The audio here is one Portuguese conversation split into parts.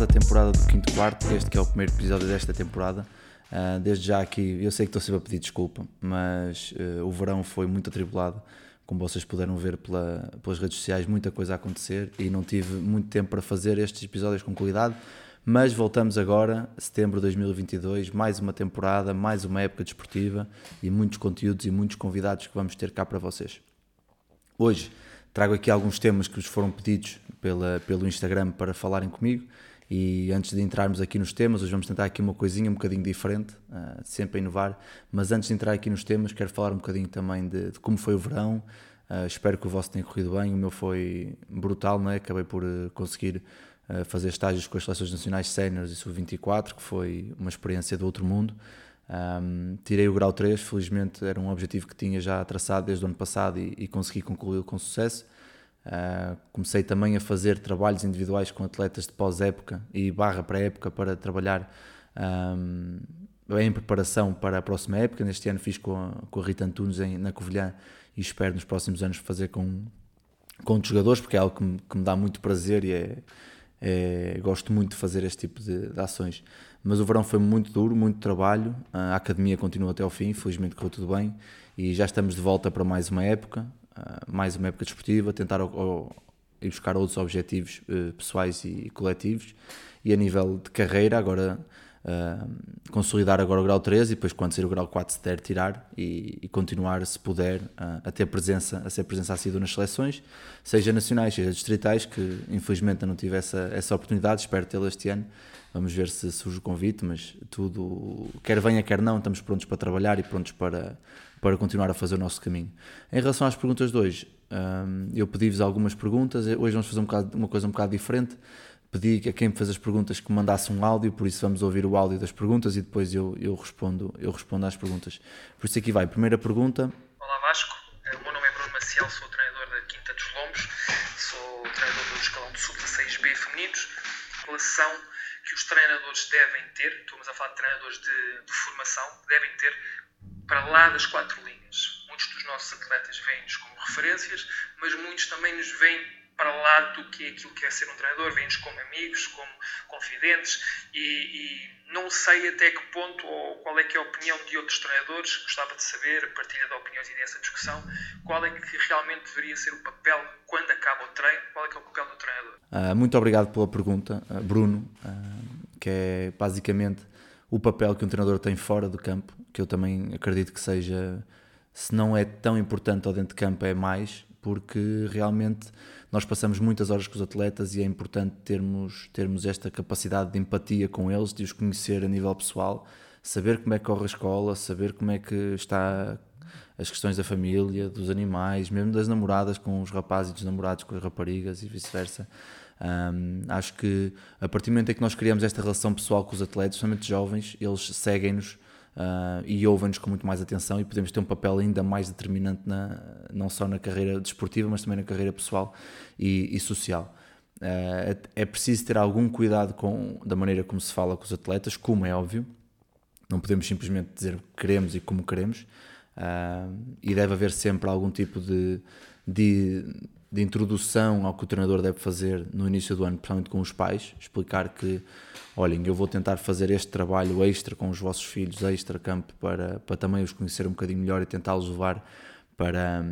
Quarta temporada do Quinto Quarto, este que é o primeiro episódio desta temporada. Uh, desde já aqui, eu sei que estou sempre a pedir desculpa, mas uh, o verão foi muito atribulado, como vocês puderam ver pela, pelas redes sociais, muita coisa a acontecer e não tive muito tempo para fazer estes episódios com qualidade. Mas voltamos agora, setembro de 2022, mais uma temporada, mais uma época desportiva e muitos conteúdos e muitos convidados que vamos ter cá para vocês. Hoje trago aqui alguns temas que vos foram pedidos pela, pelo Instagram para falarem comigo e antes de entrarmos aqui nos temas, hoje vamos tentar aqui uma coisinha um bocadinho diferente, uh, sempre a inovar. Mas antes de entrar aqui nos temas, quero falar um bocadinho também de, de como foi o verão. Uh, espero que o vosso tenha corrido bem. O meu foi brutal, não é? Acabei por uh, conseguir fazer estágios com as seleções nacionais séniores e sub-24, que foi uma experiência do outro mundo. Um, tirei o grau 3, felizmente era um objetivo que tinha já traçado desde o ano passado e, e consegui concluí-lo com sucesso. Uh, comecei também a fazer trabalhos individuais com atletas de pós-época e barra pré-época para trabalhar um, em preparação para a próxima época. Neste ano fiz com a, com a Rita Antunes em, na Covilhã e espero nos próximos anos fazer com, com outros jogadores, porque é algo que me, que me dá muito prazer e é, é, gosto muito de fazer este tipo de, de, ações. Mas o verão foi muito duro, muito trabalho. A academia continua até ao fim, felizmente correu tudo bem e já estamos de volta para mais uma época. Ah, mais uma época desportiva, tentar ir buscar outros objetivos uh, pessoais e, coletivos. E a nível de carreira, agora uh, consolidar agora o grau 3 e depois, quando sair o grau 4, se der, tirar e, e continuar, se puder, uh, a ter presença, a ser presença assídua nas seleções, seja nacionais, seja distritais, que infelizmente não tive essa, essa oportunidade, espero tê-la este ano. Vamos ver se surge o convite, mas tudo, quer venha, quer não, estamos prontos para trabalhar e prontos para, para continuar a fazer o nosso caminho. Em relação às perguntas de hoje, um, eu pedi-vos algumas perguntas, hoje vamos fazer um bocado, uma coisa um bocado diferente. Pedi a quem me fez as perguntas que mandasse um áudio, por isso vamos ouvir o áudio das perguntas e depois eu, eu, respondo, eu respondo às perguntas. Por isso aqui vai, primeira pergunta. Olá Vasco, eh, o meu nome é Bruno Maciel, sou treinador da Quinta dos Lombos, sou treinador do escalão do Sub-16B femininos. Em relação que os treinadores devem ter, estamos a falar de treinadores de, de formação, devem ter para lá das quatro linhas. Muitos dos nossos atletas vêm-nos como referências, mas muitos também nos veem para lá do que aquilo que é ser um treinador, vêm-nos como amigos, como confidentes e, e, não sei até que ponto ou qual é que é a opinião de outros treinadores, gostava de saber, partilha de opiniões e dessa discussão, qual é que realmente deveria ser o papel quando acaba o treino, qual é que é o papel do treinador. Uh, muito obrigado pela pergunta, uh, Bruno, uh, que é basicamente o papel que um treinador tem fora do campo, que eu também acredito que seja, se não é tão importante ao dentro de campo, é mais, porque realmente nós passamos muitas horas com os atletas e é importante termos, termos esta capacidade de empatia com eles, de os conhecer a nível pessoal, saber como é que corre a escola, saber como é que está as questões da família, dos animais, mesmo das namoradas com os rapazes e dos namorados com as raparigas e vice-versa. Um, acho que a partir do momento em que nós criamos esta relação pessoal com os atletas, somente jovens, eles seguem-nos uh, e ouvem-nos com muito mais atenção e podemos ter um papel ainda mais determinante na, não só na carreira desportiva, mas também na carreira pessoal e, e social. Uh, é preciso ter algum cuidado com da maneira como se fala com os atletas, como é óbvio. Não podemos simplesmente dizer o que queremos e como queremos. Uh, e deve haver sempre algum tipo de, de de introdução ao que o treinador deve fazer no início do ano, principalmente com os pais, explicar que, olhem, eu vou tentar fazer este trabalho extra com os vossos filhos, extra campo, para, para também os conhecer um bocadinho melhor e tentá-los levar para,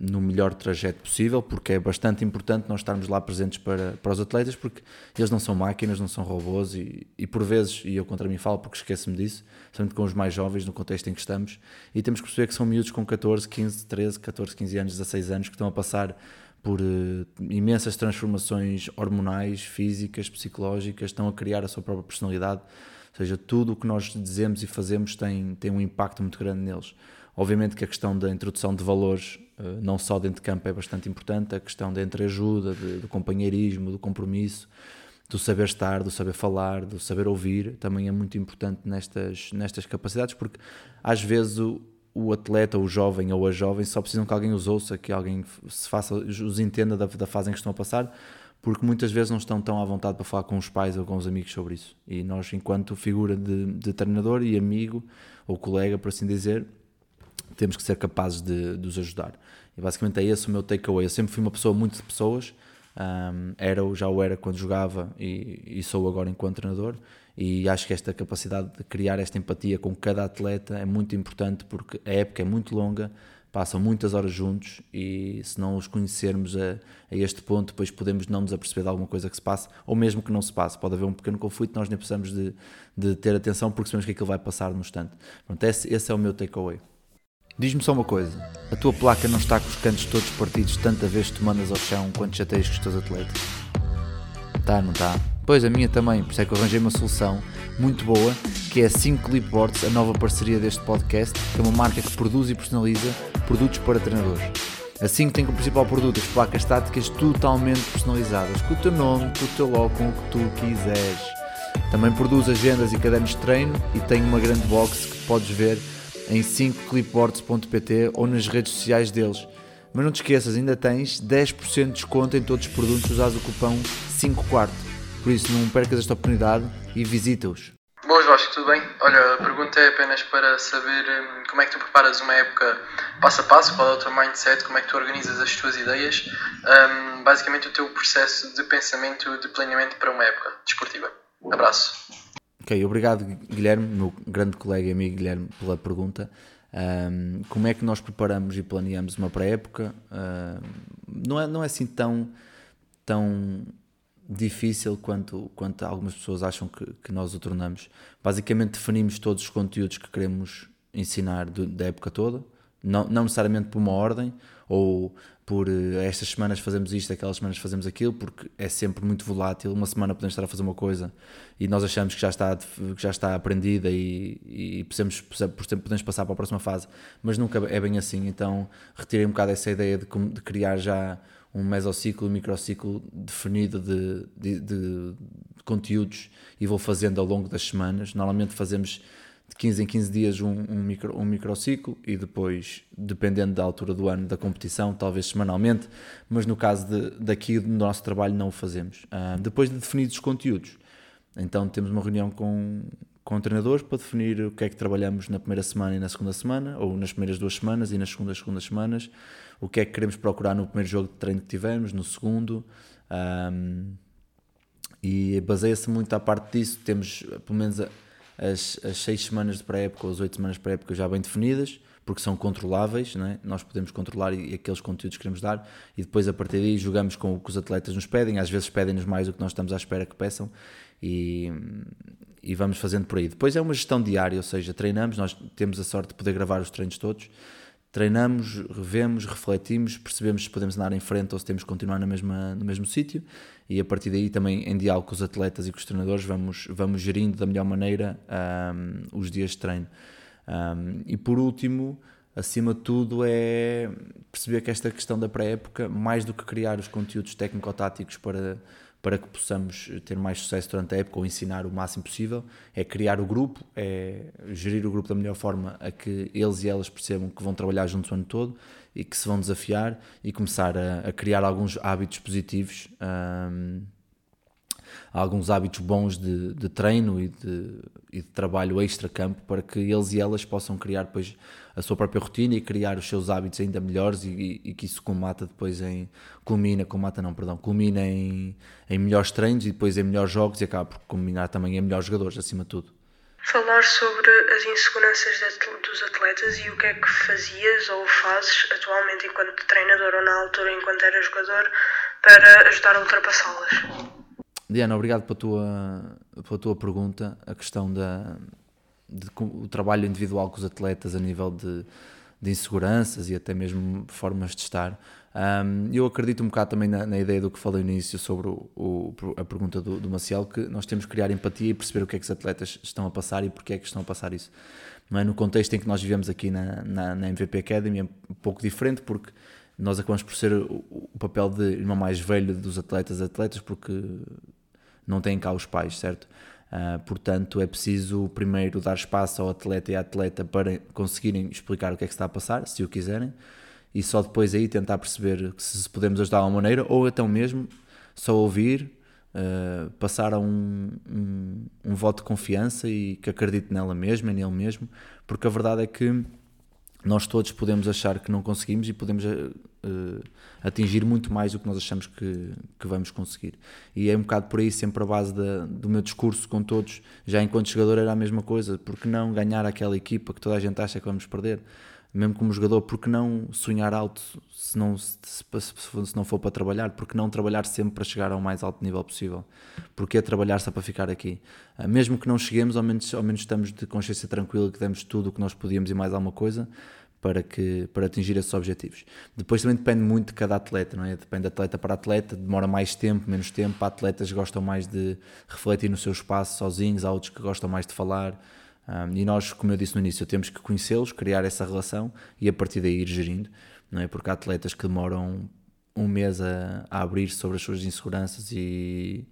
no melhor trajeto possível, porque é bastante importante nós estarmos lá presentes para, para os atletas, porque eles não são máquinas, não são robôs e, e por vezes, e eu contra mim falo porque esqueço-me disso, somente com os mais jovens no contexto em que estamos, e temos que perceber que são miúdos com 14, 15, 13, 14, 15 anos, 16 anos, que estão a passar por uh, imensas transformações hormonais, físicas, psicológicas, estão a criar a sua própria personalidade, ou seja, tudo o que nós dizemos e fazemos tem, tem um impacto muito grande neles. Obviamente que a questão da introdução de valores, eh, não só dentro de campo, é bastante importante, a questão da entreajuda, de, do companheirismo, do compromisso, do saber estar, do saber falar, do saber ouvir, também é muito importante nestas, nestas capacidades, porque às vezes o, o atleta, o jovem ou a jovem só precisam que alguém os ouça, que alguém se faça, os entenda da, da fase em que estão a passar, porque muitas vezes não estão tão à vontade para falar com os pais ou com os amigos sobre isso. E nós, enquanto figura de, de treinador e amigo ou colega, por assim dizer, temos que ser capazes de, de os ajudar. E basicamente é esse o meu takeaway. Eu sempre fui uma pessoa muito de pessoas, um, era, já o era quando jogava e, e, sou agora enquanto treinador. E acho que esta capacidade de criar esta empatia com cada atleta é muito importante porque a época é muito longa, passam muitas horas juntos e se não os conhecermos a, a, este ponto, depois podemos não nos aperceber de alguma coisa que se passe, ou mesmo que não se passe. Pode haver um pequeno conflito, nós nem precisamos de, de ter atenção porque sabemos que aquilo vai passar no instante. Pronto, esse, esse é o meu takeaway. Diz-me só uma coisa: a tua placa não está com os cantos todos partidos tanta vez que tu mandas ao chão quando chateias com os teus atletas? Tá, não tá? Pois a minha também, por isso é que eu arranjei uma solução muito boa, que é a 5 Clipboards, a nova parceria deste podcast, que é uma marca que produz e personaliza produtos para treinadores. A 5 tem como principal produto as placas estáticas totalmente personalizadas, com o teu nome, com o teu logo, com o que tu quiseres. Também produz agendas e cadernos de treino e tem uma grande box que podes ver em 5clipboards.pt ou nas redes sociais deles. Mas não te esqueças, ainda tens 10% de desconto em todos os produtos usados o cupom 5 quarto. Por isso não percas esta oportunidade e visita-os. Boas Vasco, tudo bem? Olha, a pergunta é apenas para saber hum, como é que tu preparas uma época passo a passo, qual é o teu mindset, como é que tu organizas as tuas ideias, um, basicamente o teu processo de pensamento, de planeamento para uma época desportiva. Abraço. Ok, obrigado Guilherme, meu grande colega e amigo Guilherme, pela pergunta. Um, como é que nós preparamos e planeamos uma pré-época? Um, não, é, não é assim tão, tão difícil quanto, quanto algumas pessoas acham que, que nós o tornamos. Basicamente definimos todos os conteúdos que queremos ensinar do, da época toda, não, não necessariamente por uma ordem, ou por eh, estas semanas fazemos isto, aquelas semanas fazemos aquilo, porque é sempre muito volátil. Uma semana podemos estar a fazer uma coisa e nós achamos que já está, que já está aprendida e, e podemos, podemos passar para a próxima fase, mas nunca é bem assim. Então retirei um bocado essa ideia de, de criar já um mesociclo, um microciclo definido de, de, de, conteúdos e vou fazendo ao longo das semanas. Normalmente fazemos de 15 em 15 dias um, um, micro, um microciclo e depois, dependendo da altura do ano da competição, talvez semanalmente, mas no caso de, daqui do nosso trabalho não o fazemos. Uh, depois de definidos os conteúdos, então temos uma reunião com, com treinadores para definir o que é que trabalhamos na primeira semana e na segunda semana, ou nas primeiras duas semanas e nas segundas, segundas semanas, o que é que queremos procurar no primeiro jogo de treino que tivemos, no segundo. Um, e baseia-se muito à parte disso, temos pelo menos as, as seis semanas de pré-época ou as oito semanas de pré-época já bem definidas, porque são controláveis, é? nós podemos controlar e, e, aqueles conteúdos que queremos dar, e depois a partir daí jogamos com o que os atletas nos pedem, às vezes pedem-nos mais do que nós estamos à espera que peçam, e, e vamos fazendo por aí. Depois é uma gestão diária, ou seja, treinamos, nós temos a sorte de poder gravar os treinos todos, treinamos, revemos, refletimos, percebemos se podemos andar em frente ou se temos que continuar na mesma, no mesmo sítio e a partir daí também em diálogo com os atletas e com os treinadores vamos, vamos gerindo da melhor maneira um, os dias de treino. Um, e por último, acima de tudo, é perceber que esta questão da pré-época, mais do que criar os conteúdos técnico-táticos para para que possamos ter mais sucesso durante a época ou ensinar o máximo possível, é criar o grupo, é gerir o grupo da melhor forma a que eles e elas percebam que vão trabalhar juntos o ano todo e que se vão desafiar e começar a, a criar alguns hábitos positivos, um, alguns hábitos bons de, de treino e de, e de trabalho extra-campo para que eles e elas possam criar depois a sua própria rotina e criar os seus hábitos ainda melhores e, e, e que isso comata depois em culmina, comata não, perdão, culmina em, em melhores treinos e depois em melhores jogos e acaba por culminar também em melhores jogadores acima de tudo. Falar sobre as inseguranças dos atletas e o que é que fazias ou fazes atualmente enquanto treinador ou na altura enquanto era jogador para ajudar a ultrapassá-las. Diana, obrigado pela tua, pela tua pergunta. A questão da, de, o trabalho individual com os atletas a nível de, de inseguranças e até mesmo formas de estar. Um, eu acredito um bocado também na, na, ideia do que falei no início sobre o, o, a pergunta do, do Maciel, que nós temos que criar empatia e perceber o que é que os atletas estão a passar e porque é que estão a passar isso. É? No contexto em que nós vivemos aqui na, na, na MVP Academy é um pouco diferente, porque nós acabamos por ser o, o papel de irmão mais velho dos atletas atletas, porque não têm cá os pais, certo? Uh, portanto, é preciso primeiro dar espaço ao atleta e à atleta para conseguirem explicar o que é que está a passar, se o quiserem, e só depois aí tentar perceber se podemos ajudar de alguma maneira, ou então mesmo só ouvir, uh, passar a um, um, um, voto de confiança e que acredite nela mesma, nele mesmo, porque a verdade é que nós todos podemos achar que não conseguimos e podemos uh, atingir muito mais do que nós achamos que, que, vamos conseguir. E é um bocado por aí sempre a base da, do meu discurso com todos, já enquanto jogador era a mesma coisa, porque não ganhar aquela equipa que toda a gente acha que vamos perder? Mesmo como jogador, porque não sonhar alto se não, se, se, não for para trabalhar? Porque não trabalhar sempre para chegar ao mais alto nível possível? Porque é trabalhar só para ficar aqui? Ah, mesmo que não cheguemos, ao menos, ao menos estamos de consciência tranquila que demos tudo o que nós podíamos e mais alguma coisa para, que, para atingir esses objetivos. Depois também depende muito de cada atleta, não é? Depende de atleta para atleta, demora mais tempo, menos tempo. Há atletas que gostam mais de refletir no seu espaço sozinhos, há outros que gostam mais de falar um, e nós, como eu disse no início, temos que conhecê-los, criar essa relação e a partir daí ir gerindo, não é? Porque há atletas que demoram um mês a, a abrir sobre as suas inseguranças e,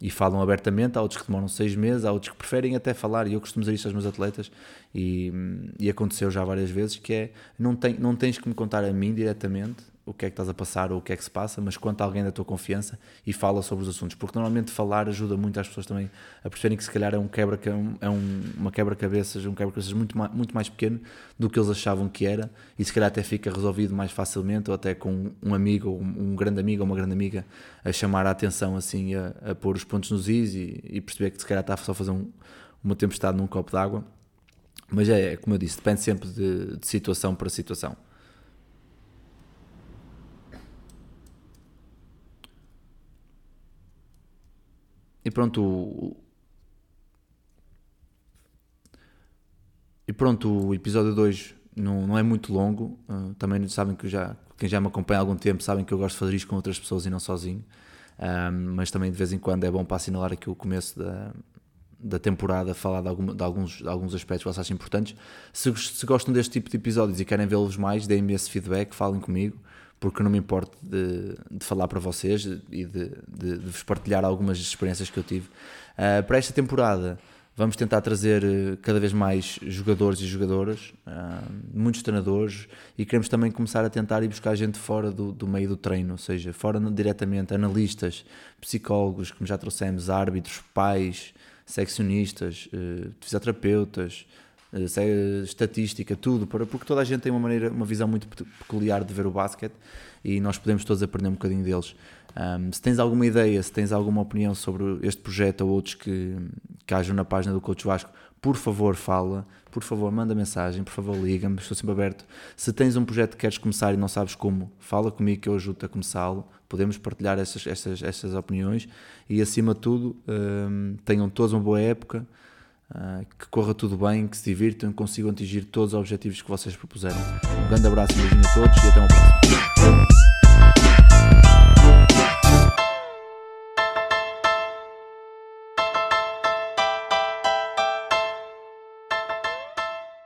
e falam abertamente, há outros que demoram seis meses, há outros que preferem até falar, e eu costumo dizer isto aos meus atletas, e, e aconteceu já várias vezes, que é, não, tem, não tens que me contar a mim diretamente, o que é que estás a passar ou o que é que se passa, mas conta alguém da tua confiança e fala sobre os assuntos, porque normalmente falar ajuda muito as pessoas também a perceberem que se calhar é um quebra é um, uma quebra-cabeças, um quebra-cabeças muito, muito mais pequeno do que eles achavam que era e se calhar até fica resolvido mais facilmente ou até com um amigo, um, grande amigo ou uma grande amiga a chamar a atenção assim, a, a pôr os pontos nos is e, e perceber que se calhar está só a fazer um, uma tempestade num copo d'água. Mas é, como eu disse, depende sempre de, de situação para situação. E pronto, o, e pronto, o episódio 2 não, não é muito longo. Uh, também sabem que já, quem já me acompanha há algum tempo sabem que eu gosto de fazer isto com outras pessoas e não sozinho. Ah, mas também de vez em quando é bom para assinalar aqui o começo da, da temporada, falar de, de, alguns, de alguns aspectos que vocês acham importantes. Se, se gostam deste tipo de episódios e querem vê-los mais, deem-me esse feedback, falem comigo porque não me importo de, de falar para vocês e de, de, de, vos partilhar algumas experiências que eu tive. Uh, para esta temporada, vamos tentar trazer eh, cada vez mais jogadores e jogadoras, uh, muitos treinadores, e queremos também começar a tentar ir buscar gente fora do, do meio do treino, ou seja, fora diretamente, analistas, psicólogos, como já trouxemos, árbitros, pais, seccionistas, uh, fisioterapeutas estatística, tudo, porque toda a gente tem uma maneira, uma visão muito peculiar de ver o basquete e nós podemos todos aprender um bocadinho deles. Um, se tens alguma ideia, se tens alguma opinião sobre este projeto ou outros que, que hajam na página do Coach Vasco, por favor fala, por favor manda mensagem, por favor liga-me, estou sempre aberto. Se tens um projeto que queres começar e não sabes como, fala comigo que eu ajudo a começá-lo. Podemos partilhar essas, essas, essas opiniões e acima de tudo um, tenham todos uma boa época. Uh, que corra tudo bem, que se divirtam, consigam atingir todos os objetivos que vocês propuseram. Um grande abraço, um beijinho a todos e até uma próxima.